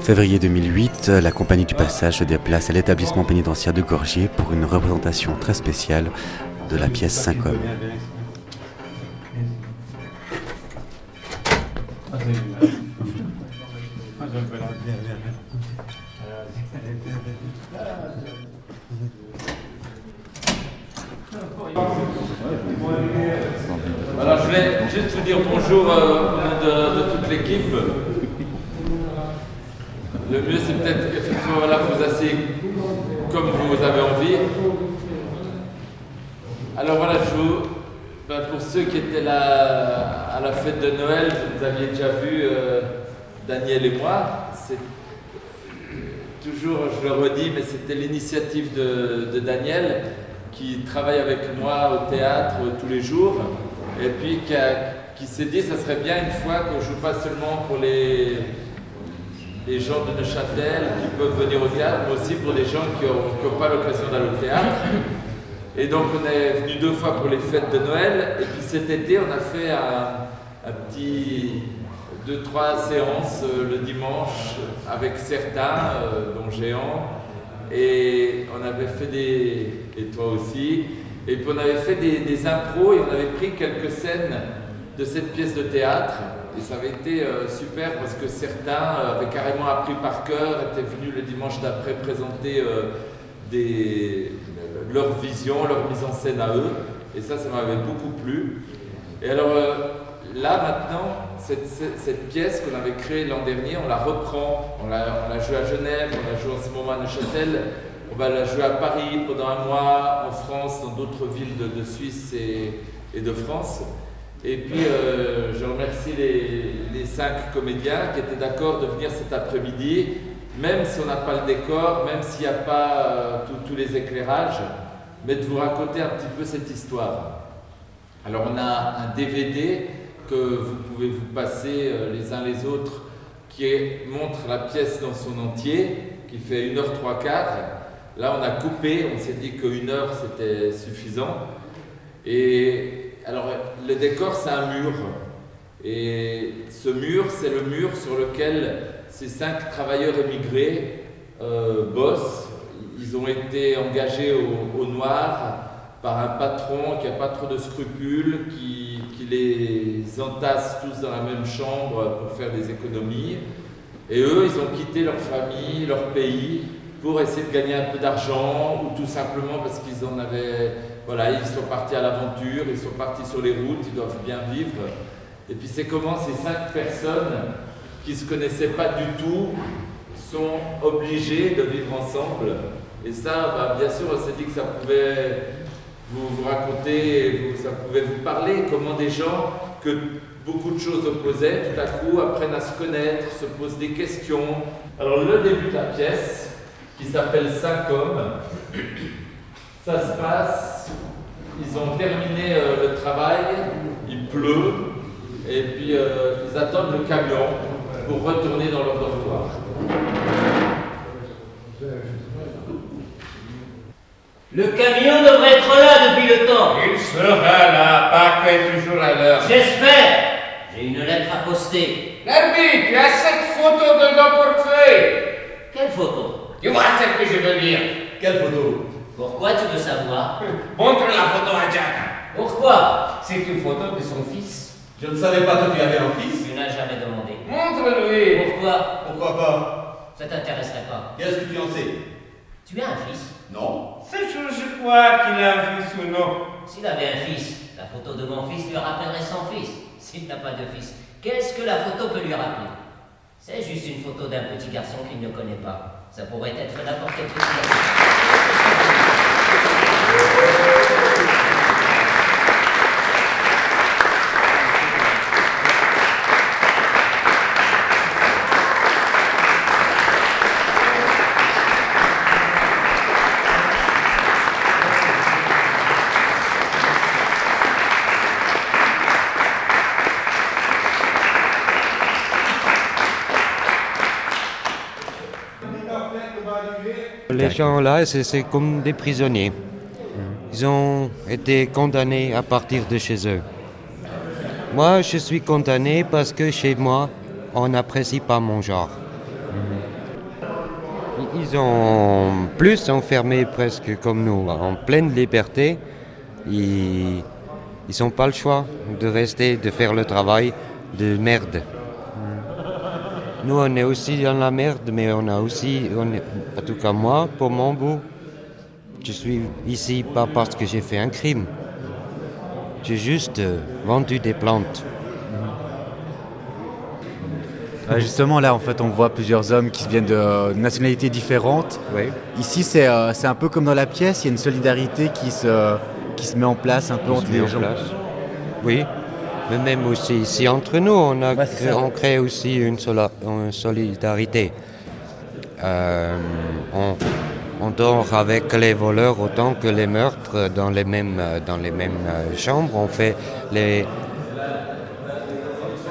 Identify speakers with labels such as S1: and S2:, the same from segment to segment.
S1: Février 2008, la compagnie du passage se déplace à l'établissement pénitentiaire de Gorgier pour une représentation très spéciale de la pièce 5 hommes.
S2: Alors je voulais juste vous dire bonjour euh, au nom de, de toute l'équipe. Le mieux c'est peut-être effectivement voilà, vous asseyez comme vous avez envie. Alors voilà, je vous, ben, pour ceux qui étaient là à la fête de Noël, vous aviez déjà vu euh, Daniel et moi. C'est toujours, je le redis, mais c'était l'initiative de, de Daniel qui travaille avec moi au théâtre euh, tous les jours et puis qui, s'est dit ça serait bien une fois je joue pas seulement pour les, les gens de Neuchâtel qui peuvent venir au théâtre, mais aussi pour les gens qui n'ont pas l'occasion d'aller au théâtre. Et donc on est venu deux fois pour les fêtes de Noël. Et puis cet été on a fait un, un petit deux trois séances euh, le dimanche avec certains, euh, dont Géant, et on avait fait des et toi aussi, et puis on avait fait des, des impros et on avait pris quelques scènes de cette pièce de théâtre et ça avait été euh, super parce que certains euh, avaient carrément appris par cœur, étaient venus le dimanche d'après présenter euh, leur vision, leur mise en scène à eux. Et ça, ça m'avait beaucoup plu. Et alors là, maintenant, cette, cette- cette pièce qu'on avait créée l'an dernier, on la reprend. On l'a, jouée à Genève, on la joue en ce moment à Neuchâtel. On va la jouer à Paris pendant un mois, en France, dans d'autres villes de, Suisse et, de France. Et puis, euh, je remercie les, cinq comédiens qui étaient d'accord de venir cet après-midi, même si on n'a pas le décor, même s'il n'y a pas euh, tous- les éclairages, mais de vous raconter un petit peu cette histoire. Alors, on a un DVD que vous pouvez vous passer euh, les uns les autres qui montre la pièce dans son entier, qui fait 1 heure 3 quarts. Là, on a coupé, on s'est dit qu'une heure c'était suffisant. Et alors, le décor, c'est un mur. Et ce mur, c'est le mur sur lequel ces cinq travailleurs émigrés euh, bossent. Ils ont été engagés au, noir par un patron qui n'a pas trop de scrupules, qui les entasse tous dans la même chambre pour faire des économies. Et eux, ils ont quitté leur famille, leur pays, pour essayer de gagner un peu d'argent, ou tout simplement parce qu'ils en avaient. Voilà, ils sont partis à l'aventure, ils sont partis sur les routes, ils doivent bien vivre. Et puis c'est comment ces cinq personnes qui ne se connaissaient pas du tout sont obligées de vivre ensemble. Et ça, bah, bien sûr, on s'est dit que ça pouvait vous, raconter, vous- ça pouvait vous parler, comment des gens que beaucoup de choses opposaient, tout à coup apprennent à se connaître, se posent des questions. Alors le début de la pièce, qui s'appelle Cinq hommes, ça se passe, ils ont terminé euh, le travail, il pleut, et puis euh, ils attendent le camion pour retourner dans leur dortoir.
S3: Le camion devrait être là depuis le temps.
S4: Il sera là, Pâques est toujours à l'heure.
S3: J'espère. J'ai une lettre à poster.
S4: L'arbitre, il y a cette photo de nos portefeuilles.
S3: Quelle photo?
S4: Vois celle que je veux dire?
S5: Quelle photo?
S3: Pourquoi tu veux savoir?
S4: Montre la photo à Jack.
S3: Pourquoi?
S4: C'est une photo de son fils.
S5: Je ne savais pas que tu avais un fils.
S3: Tu n'as jamais demandé.
S4: Montre-lui.
S3: Pourquoi?
S5: Pourquoi pas?
S3: Ça t'intéresserait pas.
S5: Qu'est-ce que tu en sais?
S3: Tu as un fils?
S5: Non.
S4: C'est chose, je crois qu'il a un fils ou non.
S3: S'il avait un fils, la photo de mon fils lui rappellerait son fils. S'il n'a pas de fils, qu'est-ce que la photo peut lui rappeler? C'est juste une photo d'un petit garçon qu'il ne connaît pas. Ça pourrait être n'importe quel petit.
S6: Les gens-là, c'est c'est comme des prisonniers. Ils ont été condamnés à partir de chez eux. Moi, je suis condamné parce que chez moi, on n'apprécie pas mon genre. Ils ont plus enfermé presque comme nous, en pleine liberté. Ils n'ont pas le choix de rester, de faire le travail de merde. Nous, on est aussi dans la merde, mais on a aussi, on est- en tout cas moi, pour mon bout, je suis ici pas parce que j'ai fait un crime. J'ai juste euh, vendu des plantes.
S1: Euh, justement, là, en fait, on voit plusieurs hommes qui viennent de euh, nationalités différentes.
S6: Oui.
S1: Ici, c'est euh, c'est un peu comme dans la pièce, il y a une solidarité qui se, qui se met en place un peu entre les gens.
S6: Oui, mais même aussi ici entre nous, on, a on crée aussi une, sola- une solidarité. Euh, on, on dort avec les voleurs autant que les meurtres dans les mêmes, dans les mêmes euh, chambres. On fait les.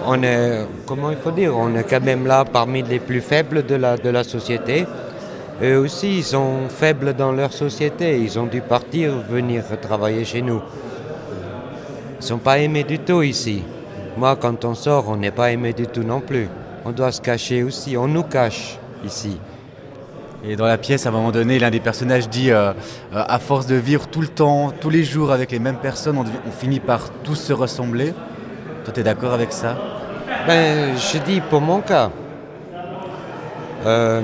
S6: On est, comment il faut dire, on est quand même là parmi les plus faibles de la, de la société. Eux aussi, ils sont faibles dans leur société. Ils ont dû partir, venir travailler chez nous. Ils sont pas aimés du tout ici. Moi, quand on sort, on n'est pas aimé du tout non plus. On doit se cacher aussi. On nous cache ici.
S1: Et dans la pièce, à un moment donné, l'un des personnages dit euh, euh, à force de vivre tout le temps, tous les jours avec les mêmes personnes, on, finit par tous se ressembler. Toi, tu es d'accord avec ça?
S6: Ben, je dis pour mon cas. Euh,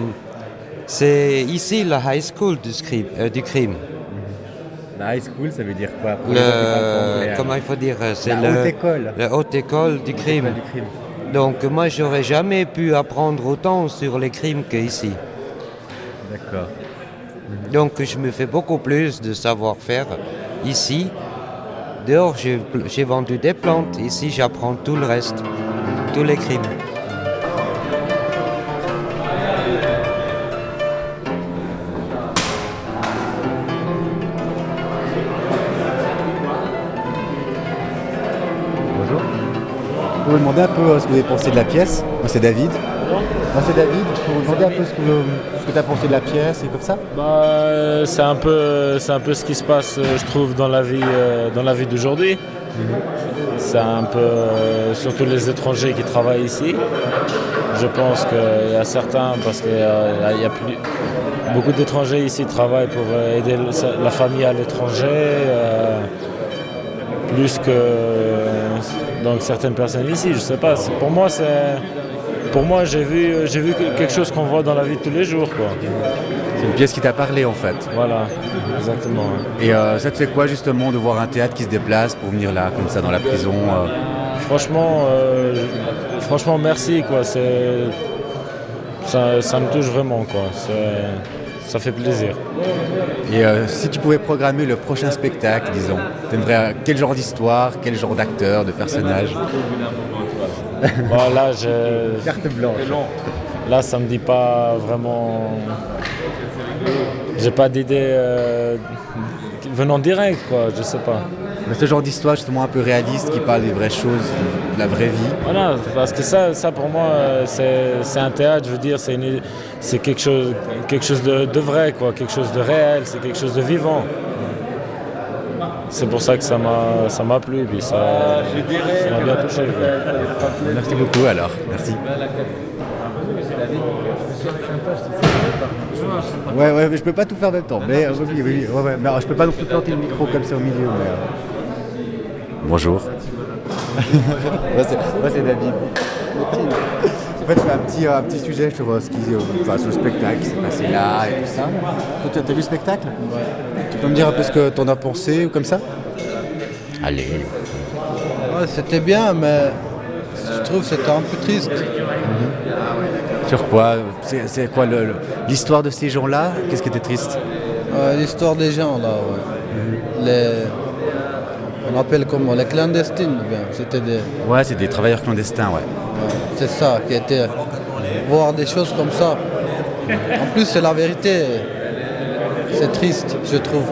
S6: c'est ici la high school du, du crime.
S1: La high school, ça veut dire quoi?
S6: Le, comment il faut dire C'est
S1: La
S6: le,
S1: haute école.
S6: la haute école du crime.
S1: du crime.
S6: Donc moi, j'aurais jamais pu apprendre autant sur les crimes qu'ici.
S1: D'accord.
S6: Donc je me fais beaucoup plus de savoir-faire ici. Dehors, j'ai j'ai vendu des plantes. Ici, j'apprends tout le reste, tous les crimes.
S1: Vous pouvez demander un peu euh, ce que vous avez pensé de la pièce Moi, c'est David. Moi, c'est David. Je peux vous demander un peu ce que, tu as pensé de la pièce et comme ça
S7: Bah, euh, c'est un peu, c'est un peu ce qui se passe, euh, je trouve, dans la vie, euh, dans la vie d'aujourd'hui. C'est un peu, euh, surtout les étrangers qui travaillent ici. Je pense qu'il y a certains, parce qu'il y y a plus, beaucoup d'étrangers ici travaillent pour euh, aider la famille à l'étranger, euh, plus que donc certaines personnes ici. Je sais pas. Pour moi, c'est, pour moi, j'ai vu, j'ai vu quelque chose qu'on voit dans la vie de tous les jours, quoi.
S1: C'est une pièce qui t'a parlé en fait.
S7: Voilà, exactement.
S1: Et euh, ça te fait quoi justement de voir un théâtre qui se déplace pour venir là, comme ça, dans la prison euh?
S7: Franchement, euh, franchement, merci quoi. C'est, ça, ça me touche vraiment quoi. C'est- ça fait plaisir.
S1: Et euh, si tu pouvais programmer le prochain spectacle, disons, t'aimerais euh, quel genre d'histoire, quel genre d'acteur, de personnage
S7: Bon, là, je,
S1: Carte blanche.
S7: là, ça me dit pas vraiment. J'ai pas d'idée euh, venant direct quoi. Je sais pas.
S1: Ce genre d'histoire justement un peu réaliste qui parle des vraies choses, de la vraie vie.
S7: Voilà, parce que ça, ça pour moi, euh, c'est un théâtre, je veux dire, c'est quelque chose, quelque chose de, de vrai, quoi, quelque chose de réel, c'est quelque chose de vivant. C'est pour ça que ça m'a plu, puis ça m'a bien touché. quoi.
S1: Merci beaucoup alors, merci. Ouais, ouais, mais je peux pas tout faire en même temps. Mais euh, oui, oui, oui, ouais, ouais. Mais alors, je peux pas non plus planter le micro comme ça au milieu. Mais, euh. Bonjour. moi, c'est David. En fait, je fais un petit, euh, un petit sujet sur, euh, ce qui, euh, enfin, sur le spectacle qui s'est passé là et tout ça. Toi, t'as- vu le spectacle? Tu peux me dire un peu ce que t'en as pensé ou comme ça?
S6: Allez.
S8: Ouais, c'était bien, mais je trouve que c'était un peu triste.
S1: Sur quoi? C'est quoi le- le- l'histoire de ces gens-là? Qu'est-ce qui était triste?
S8: Euh, L'histoire des gens, là, ouais. Les... On appelle comment Les clandestines. C'était des...
S1: Ouais, c'est des travailleurs clandestins, ouais.
S8: ouais, c'est ça, qui était... Voir des choses comme ça. En plus, c'est la vérité. C'est triste, je trouve.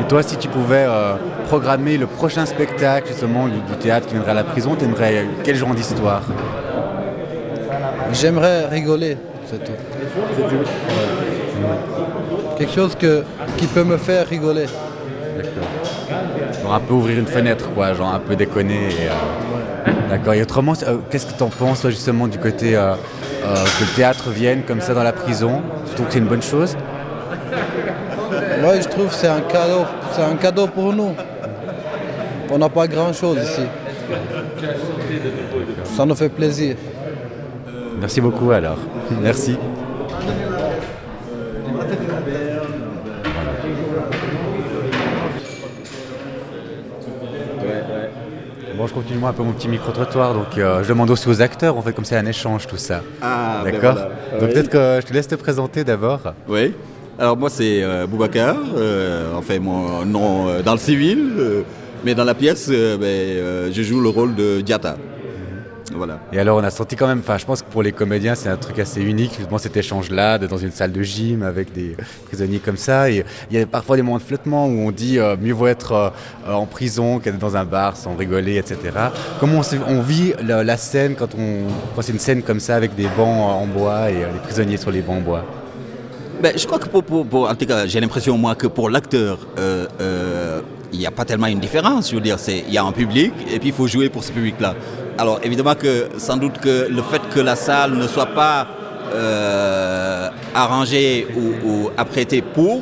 S1: Et toi, si tu pouvais euh, programmer le prochain spectacle justement du, du théâtre qui viendrait à la prison, t'aimerais quel genre d'histoire?
S8: J'aimerais rigoler, c'est tout. Ouais. Quelque chose que, qui peut me faire rigoler.
S1: D'accord. Genre un peu ouvrir une fenêtre, quoi, genre un peu déconner. et, euh, D'accord. Et autrement, euh, qu'est-ce que tu en penses, toi, justement, du côté euh, euh, que le théâtre vienne comme ça dans la prison? Tu trouves que c'est une bonne chose?
S8: Moi, je trouve que c'est un cadeau. C'est un cadeau pour nous. On n'a pas grand-chose ici. Ça nous fait plaisir.
S1: Merci beaucoup, alors. Merci. Bon, je continue un peu mon petit micro-trottoir, donc euh, je demande aussi aux acteurs, on fait comme ça un échange, tout ça.
S9: Ah, ben
S1: D'accord
S9: voilà.
S1: Donc
S9: Oui.
S1: peut-être que je te laisse te présenter d'abord.
S9: Oui. Alors moi c'est euh, Boubacar, euh, enfin mon nom euh, dans le civil, euh, mais dans la pièce ben, je joue le rôle de Diata.
S1: Et alors on a senti quand même, enfin je pense que pour les comédiens c'est un truc assez unique, justement cet échange-là, dans une salle de gym avec des prisonniers comme ça. Et il y a parfois des moments de flottement où on dit euh, mieux vaut être euh, en prison qu'être dans un bar sans rigoler, etc. Comment on vit la, la scène quand, on, quand c'est une scène comme ça avec des bancs en bois et euh, les prisonniers sur les bancs en bois?
S9: Ben, je crois que pour, pour- pour- en tout cas j'ai l'impression moi que pour l'acteur euh, euh, il n'y a pas tellement une différence. Je veux dire, c'est il y a un public et puis il faut jouer pour ce public-là. Alors évidemment que sans doute que le fait que la salle ne soit pas euh, arrangée ou, ou apprêtée pour,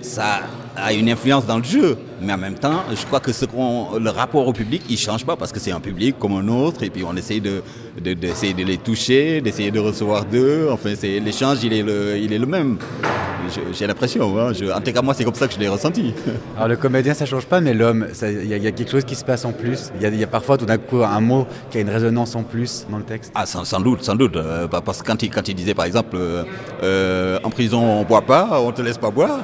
S9: ça a une influence dans le jeu. Mais en même temps, je crois que ce qu'on, le rapport au public, il change pas parce que c'est un public comme un autre et puis on essaye de, de- d'essayer de les toucher, d'essayer de recevoir d'eux. Enfin, c'est, l'échange, il est le, il est le même. J'ai l'impression. hein. En tout cas, moi, c'est comme ça que je l'ai ressenti.
S1: Alors le comédien ça change pas, mais l'homme, il y, a- il y a quelque chose qui se passe en plus. Il y a, il y a parfois tout d'un coup un mot qui a une résonance en plus dans le texte.
S9: Ah, sans, sans doute, sans doute. euh, parce que quand il, quand il disait, par exemple, euh, euh, en prison, on boit pas, on te laisse pas boire,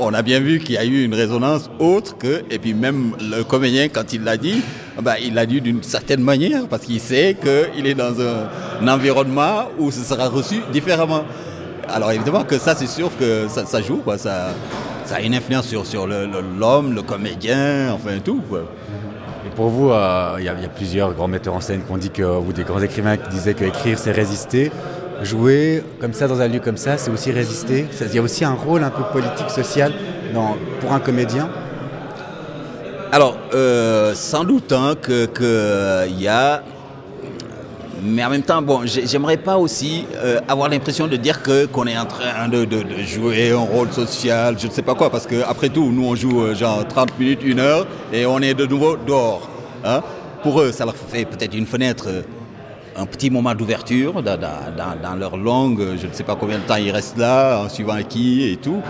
S9: on a bien vu qu'il y a eu une résonance autre que, et puis même le comédien, quand il l'a dit, bah, il l'a dit d'une certaine manière, parce qu'il sait qu'il est dans un, environnement où ce sera reçu différemment. Alors évidemment que ça, c'est sûr que ça, joue. Ça, a une influence sur, l'homme, le, comédien, enfin tout.
S1: Et pour vous, euh, il y, y a plusieurs grands metteurs en scène qui ont dit que, ou des grands écrivains qui disaient que écrire c'est résister. Jouer comme ça dans un lieu comme ça, c'est aussi résister. Il y a aussi un rôle un peu politique, social pour un comédien.
S9: Alors, euh, sans doute hein, que que il y a, mais en même temps, bon, j'ai- j'aimerais pas aussi euh, avoir l'impression de dire qu'on est en train de, jouer un rôle social, je ne sais pas quoi, parce que après tout, nous on joue euh, genre 30 minutes, une heure, et on est de nouveau dehors. hein. Pour eux, ça leur fait peut-être une fenêtre. Un petit moment d'ouverture dans, dans- dans- leur langue, je ne sais pas combien de temps ils restent là, en suivant qui et tout.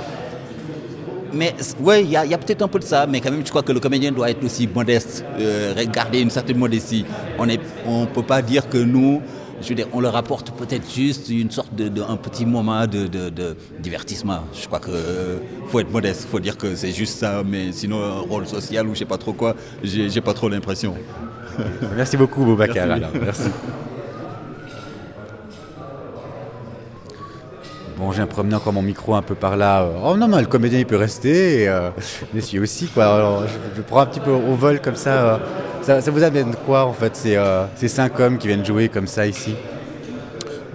S9: Mais oui, il y a, il peut-être un peu de ça, mais quand même, je crois que le comédien doit être aussi modeste, euh, garder une certaine modestie. On ne on peut pas dire que nous, je veux dire, on leur apporte peut-être juste une sorte de, de- un petit moment de, de- de divertissement. Je crois que euh, faut être modeste, faut dire que c'est juste ça, mais sinon un rôle social ou je sais pas trop quoi, j'ai j'ai pas trop l'impression.
S1: Merci beaucoup, Boubacar.
S9: Merci.
S1: alors. Merci. Bon, j'ai promené encore mon micro un peu par là. euh, Oh non, non, le comédien il peut rester. Et, euh, messieurs aussi, quoi. Alors, je, je prends un petit peu au vol comme ça. euh, ça, ça vous amène quoi en fait ces, euh, ces cinq hommes qui viennent jouer comme ça ici?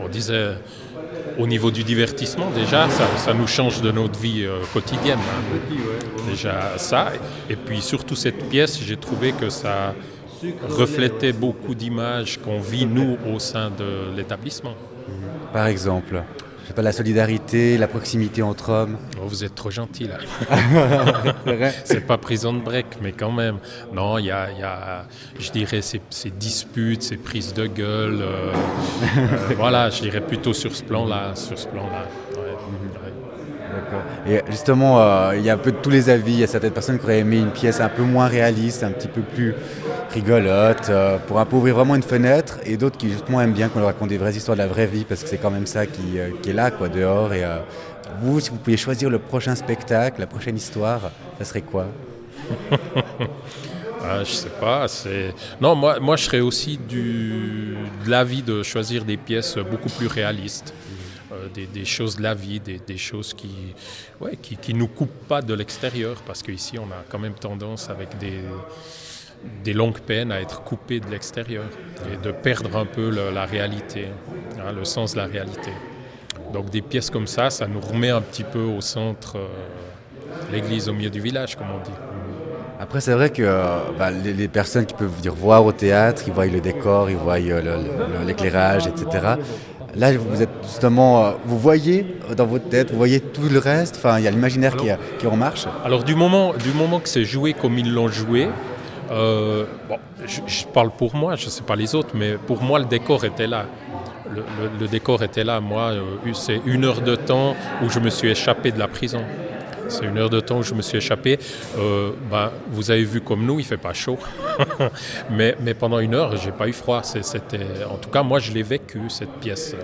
S10: On disait, au niveau du divertissement, déjà, ça, ça nous change de notre vie euh, quotidienne. hein. Déjà ça. Et puis surtout cette pièce, j'ai trouvé que ça reflétait beaucoup d'images qu'on vit, nous, au sein de l'établissement.
S1: Par exemple Je sais pas, la solidarité, la proximité entre hommes.
S10: Oh, vous êtes trop gentil là.
S1: C'est
S10: pas prison de break, mais quand même. Non, il y a, il y a, je dirais, ces, ces disputes, ces prises de gueule. euh, euh, voilà, je dirais plutôt sur ce plan-là. Sur ce plan-là. Ouais, ouais.
S1: D'accord. Et justement, euh, il y a un peu de tous les avis. Il y a certaines personnes qui auraient aimé une pièce un peu moins réaliste, un petit peu plus rigolote, euh, pour un peu ouvrir vraiment une fenêtre, et d'autres qui justement aiment bien qu'on leur raconte des vraies histoires de la vraie vie, parce que c'est quand même ça qui, euh, qui est là, quoi, dehors. Et euh, vous, si vous pouviez choisir le prochain spectacle, la prochaine histoire, ça serait quoi?
S10: Ah, je sais pas. C'est non, moi, moi, je serais aussi du de l'avis de choisir des pièces beaucoup plus réalistes, des, des choses de la vie, des, des choses qui, ouais, qui, qui nous coupent pas de l'extérieur, parce qu'ici, on a quand même tendance avec des des longues peines à être coupé de l'extérieur et de perdre un peu le- la réalité, hein, le sens de la réalité. Donc des pièces comme ça, ça nous remet un petit peu au centre, euh, l'église au milieu du village, comme on dit.
S1: Après, c'est vrai que euh, bah, les, les personnes qui peuvent venir voir au théâtre, ils voient le décor, ils voient euh, l'éclairage, etc. Là, vous êtes justement, euh, vous voyez dans votre tête, vous voyez tout le reste? Enfin, il y a l'imaginaire qui, qui en marche?
S10: Alors du moment, du moment que c'est joué comme ils l'ont joué, euh, bon, je, je parle pour moi, je ne sais pas les autres, mais pour moi le décor était là. Le, le- le décor était là. Moi, euh, c'est une heure de temps où je me suis échappé de la prison. C'est une heure de temps où je me suis échappé. Euh, ben, vous avez vu comme nous, il fait pas chaud. mais, mais pendant une heure, j'ai pas eu froid. C'était, en tout cas, moi, je l'ai vécu cette pièce.